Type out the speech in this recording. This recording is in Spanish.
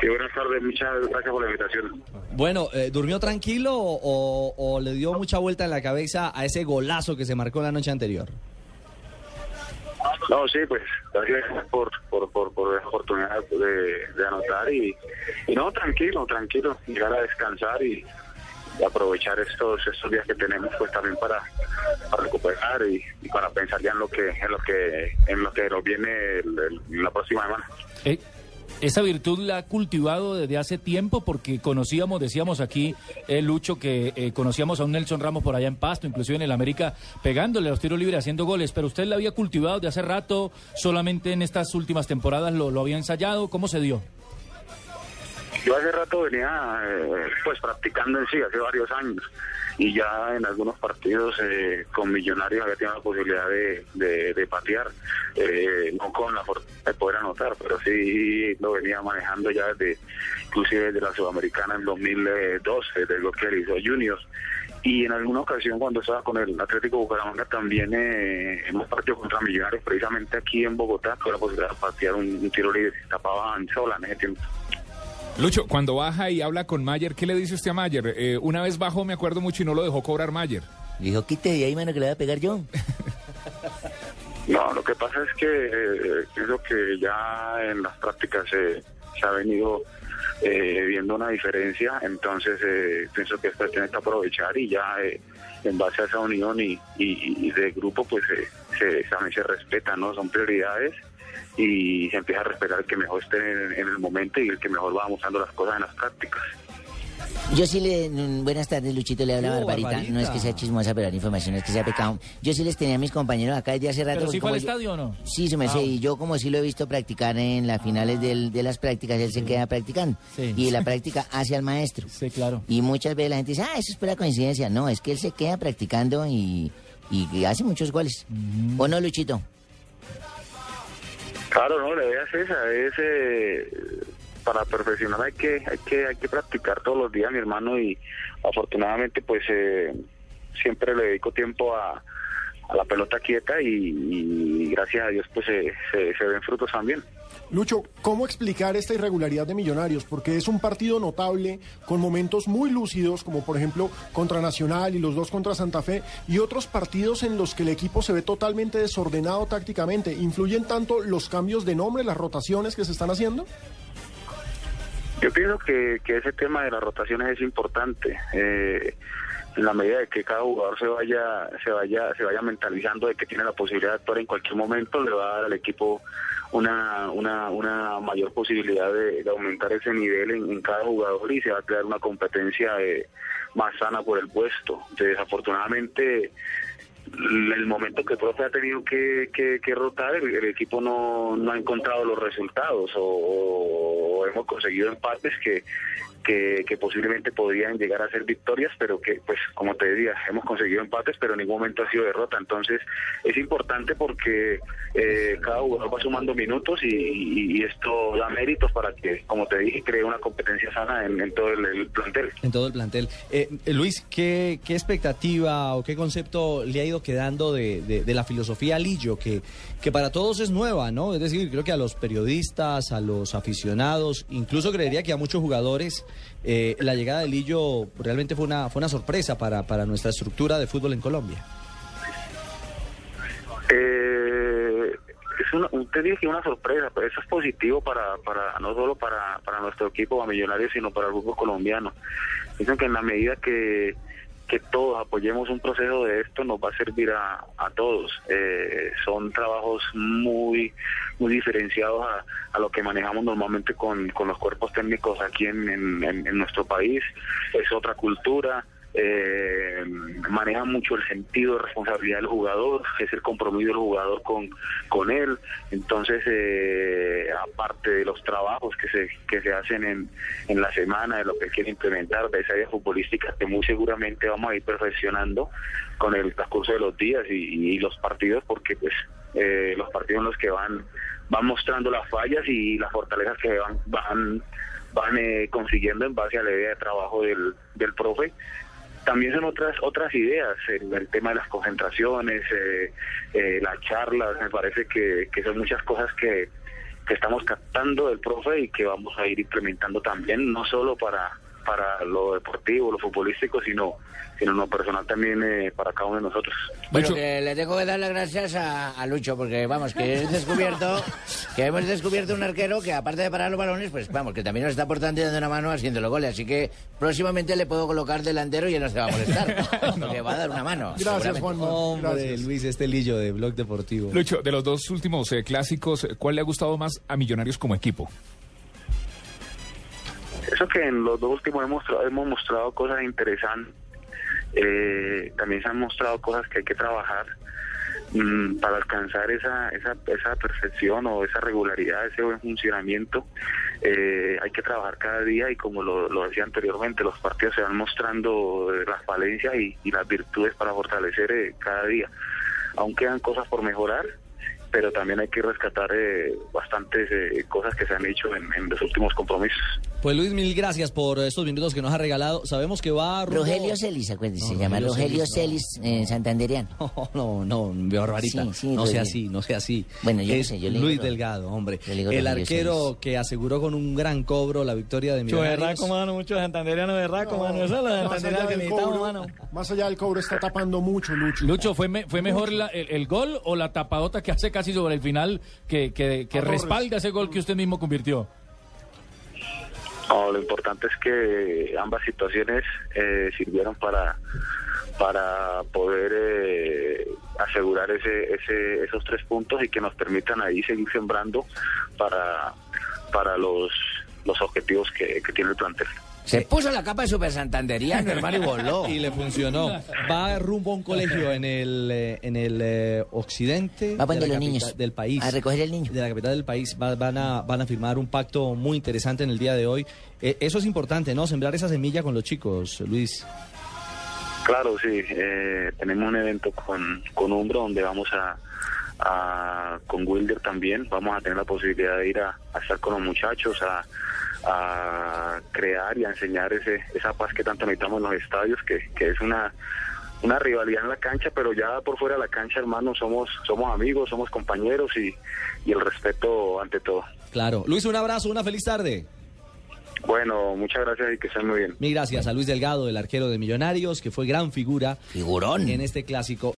Sí, buenas tardes, muchas gracias por la invitación. Bueno, eh, ¿durmió tranquilo o, o le dio mucha vuelta en la cabeza a ese golazo que se marcó la noche anterior? No, sí, pues gracias por, por, por, por la oportunidad de, de anotar y, y no, tranquilo, tranquilo, llegar a descansar y, y aprovechar estos estos días que tenemos pues también para, para recuperar y, y para pensar ya en lo que en lo que en lo que nos viene el- el- la próxima semana. Eh, esa virtud la ha cultivado desde hace tiempo porque conocíamos, decíamos aquí, eh, Lucho, que eh, conocíamos a un Nelson Ramos por allá en Pasto, inclusive en el América, pegándole a los tiros libres, haciendo goles, pero usted la había cultivado de hace rato, solamente en estas últimas temporadas lo, lo había ensayado, ¿cómo se dio? Yo hace rato venía eh, pues practicando en sí, hace varios años, y ya en algunos partidos eh, con Millonarios había tenido la posibilidad de, de, de patear, eh, no con la fortuna de poder anotar, pero sí lo venía manejando ya desde, inclusive desde la Sudamericana en 2012, desde lo que realizó Juniors. Y en alguna ocasión cuando estaba con el Atlético Bucaramanga también eh, hemos partido contra Millonarios, precisamente aquí en Bogotá, con la posibilidad de patear un, un tiro libre, tapaba Anzola en ese tiempo. Lucho, cuando baja y habla con Mayer, ¿qué le dice usted a Mayer? Eh, una vez bajó, me acuerdo mucho, y no lo dejó cobrar Mayer. Dijo, quite de ahí, mano, que le voy a pegar yo. No, lo que pasa es que eh, creo que ya en las prácticas eh, se ha venido eh, viendo una diferencia, entonces eh, pienso que esto tiene que aprovechar y ya eh, en base a esa unión y, y, y de grupo pues eh, se, también se respeta, ¿no? Son prioridades y se empieza a respetar el que mejor esté en, en el momento y el que mejor va mostrando las cosas en las prácticas. Yo sí le... Buenas tardes, Luchito, le habla Oh, Barbarita. Barbarita. No es que sea chismosa, pero la información es que sea pecado. Yo sí les tenía a mis compañeros acá desde hace rato. ¿Pero sí como fue al yo- estadio o no? Sí, se me Ah, sé, y yo como sí lo he visto practicar en las finales del- de las prácticas, él se queda practicando. Sí. Y la práctica hace al maestro. Sí, claro. Y muchas veces la gente dice, ah, eso es pura coincidencia. No, es que él se queda practicando y, y que hace muchos goles. ¿O no, Luchito? Claro, no, la idea es esa, es eh, para perfeccionar hay que hay que hay que practicar todos los días, mi hermano, y afortunadamente pues eh, siempre le dedico tiempo a, la pelota quieta y, gracias a Dios pues se, se ven frutos también. Lucho, ¿cómo explicar esta irregularidad de Millonarios? Porque es un partido notable, con momentos muy lúcidos, como por ejemplo contra Nacional y los dos contra Santa Fe, y otros partidos en los que el equipo se ve totalmente desordenado tácticamente. ¿Influyen tanto los cambios de nombre, las rotaciones que se están haciendo? Yo pienso que, que ese tema de las rotaciones es importante. eh, en la medida de que cada jugador se vaya, se vaya, se vaya mentalizando de que tiene la posibilidad de actuar en cualquier momento, le va a dar al equipo una, una, una mayor posibilidad de, de aumentar ese nivel en, cada jugador y se va a crear una competencia eh, más sana por el puesto. Desafortunadamente, el momento que el profe ha tenido que, que, que rotar, el, equipo no, no ha encontrado los resultados o, o hemos conseguido empates que, que, posiblemente podrían llegar a ser victorias, pero que, pues, como te decía, hemos conseguido empates, pero en ningún momento ha sido derrota. Entonces, es importante porque eh, cada jugador va sumando minutos y, y- y esto da méritos para que, como te dije, cree una competencia sana en, todo el, el plantel. En todo el plantel. Eh, eh, Luis, ¿qué, ¿qué expectativa o qué concepto le ha ido quedando de, de- de la filosofía Lillo, que, que para todos es nueva, ¿no? Es decir, creo que a los periodistas, a los aficionados, incluso creería que a muchos jugadores, eh, la llegada de Lillo realmente fue una, fue una sorpresa para, para nuestra estructura de fútbol en Colombia. Eh, es una, usted dice que una sorpresa, pero eso es positivo para, para no solo para, para nuestro equipo, a Millonarios, sino para el fútbol colombiano. Dicen que en la medida que, que todos apoyemos un proceso de esto, nos va a servir a, a todos. Eh, son trabajos muy muy diferenciados a, a lo que manejamos normalmente con, con los cuerpos técnicos aquí en, en- nuestro país. Es otra cultura eh, maneja mucho el sentido de responsabilidad del jugador, es el compromiso del jugador con, con él. Entonces, eh, aparte de los trabajos que se, que se hacen en, en la semana, de lo que quiere implementar, de esa área futbolística que muy seguramente vamos a ir perfeccionando con el transcurso de los días y, y los partidos, porque pues eh, los partidos en los que van van mostrando las fallas y las fortalezas que van van van eh, consiguiendo en base a la idea de trabajo del, del profe también son otras otras ideas el, el tema de las concentraciones eh, eh, las charlas me parece que, que son muchas cosas que que estamos captando del profe y que vamos a ir implementando también, no solo para, para lo deportivo, lo futbolístico, sino sino en lo personal también eh, para cada uno de nosotros. Bueno, que le tengo que dar las gracias a, a Lucho, porque vamos, que he descubierto, que hemos descubierto un arquero que aparte de parar los balones, pues vamos, que también nos está aportando y dando una mano haciendo los goles. Así que próximamente le puedo colocar delantero y él no se va a molestar, porque va a dar una mano. Gracias. Juanma. Hombre, Gracias. Luis, este Lillo de Blog Deportivo. Lucho, de los dos últimos eh, clásicos, ¿cuál le ha gustado más a Millonarios como equipo? Eso que en los dos últimos hemos, mostrado- hemos mostrado cosas interesantes, eh, también se han mostrado cosas que hay que trabajar mm, para alcanzar esa, esa, esa perfección o esa regularidad, ese buen funcionamiento. Eh, hay que trabajar cada día y como lo, decía anteriormente, los partidos se van mostrando eh, las falencias y, las virtudes para fortalecer eh, cada día. Aún quedan cosas por mejorar, pero también hay que rescatar eh, bastantes eh, cosas que se han hecho en los últimos compromisos. Pues Luis, mil gracias por estos minutos que nos ha regalado. Sabemos que va rumbo- Rogelio Celis, acuérdese, No, se llama Rogelio Rogelio Celis, Celis eh, Santanderiano. No, no, no, Barbarita. Sí, sí, no sea así, no sea así. Bueno, yo no es sé, yo le digo Luis Delgado, hombre. digo El Rogelio arquero Celis. que aseguró con un gran cobro la victoria de Mucho Millonarios. berraco, mano, mucho santanderiano berraco, mano. Eso es lo más, allá santanderiano que del necesitamos, cobro, mano. más allá del cobro está tapando mucho, Lucho. Lucho, ¿fue, me- fue mejor la- el, el gol o la tapadota que hace casi sobre el final que, que, que respalda ese gol que usted mismo convirtió? No, lo importante es que ambas situaciones eh, sirvieron para para poder eh, asegurar ese, ese, esos tres puntos y que nos permitan ahí seguir sembrando para para los los objetivos que, que tiene el plantel. Se puso la capa de super santanderiano, hermano, y voló. Y le funcionó. Va rumbo a un colegio en el, eh, en el eh, occidente Va a poner de la los niños del país. a recoger el niño. De la capital del país. Va- van, a, van a firmar un pacto muy interesante en el día de hoy. Eh, eso es importante, ¿no? Sembrar esa semilla con los chicos, Luis. Claro, sí, eh, tenemos un evento con, con Umbro donde vamos a, a- con Wilder también, vamos a tener la posibilidad de ir a, a estar con los muchachos, a, a crear y a enseñar ese, esa paz que tanto necesitamos en los estadios, que, que es una, una rivalidad en la cancha, pero ya por fuera de la cancha, hermano, somos, somos amigos, somos compañeros y, y el respeto ante todo. Claro. Luis, un abrazo, una feliz tarde. Bueno, muchas gracias y que estén muy bien. Mil gracias a Luis Delgado, el arquero de Millonarios, que fue gran figura Figurón. en este clásico.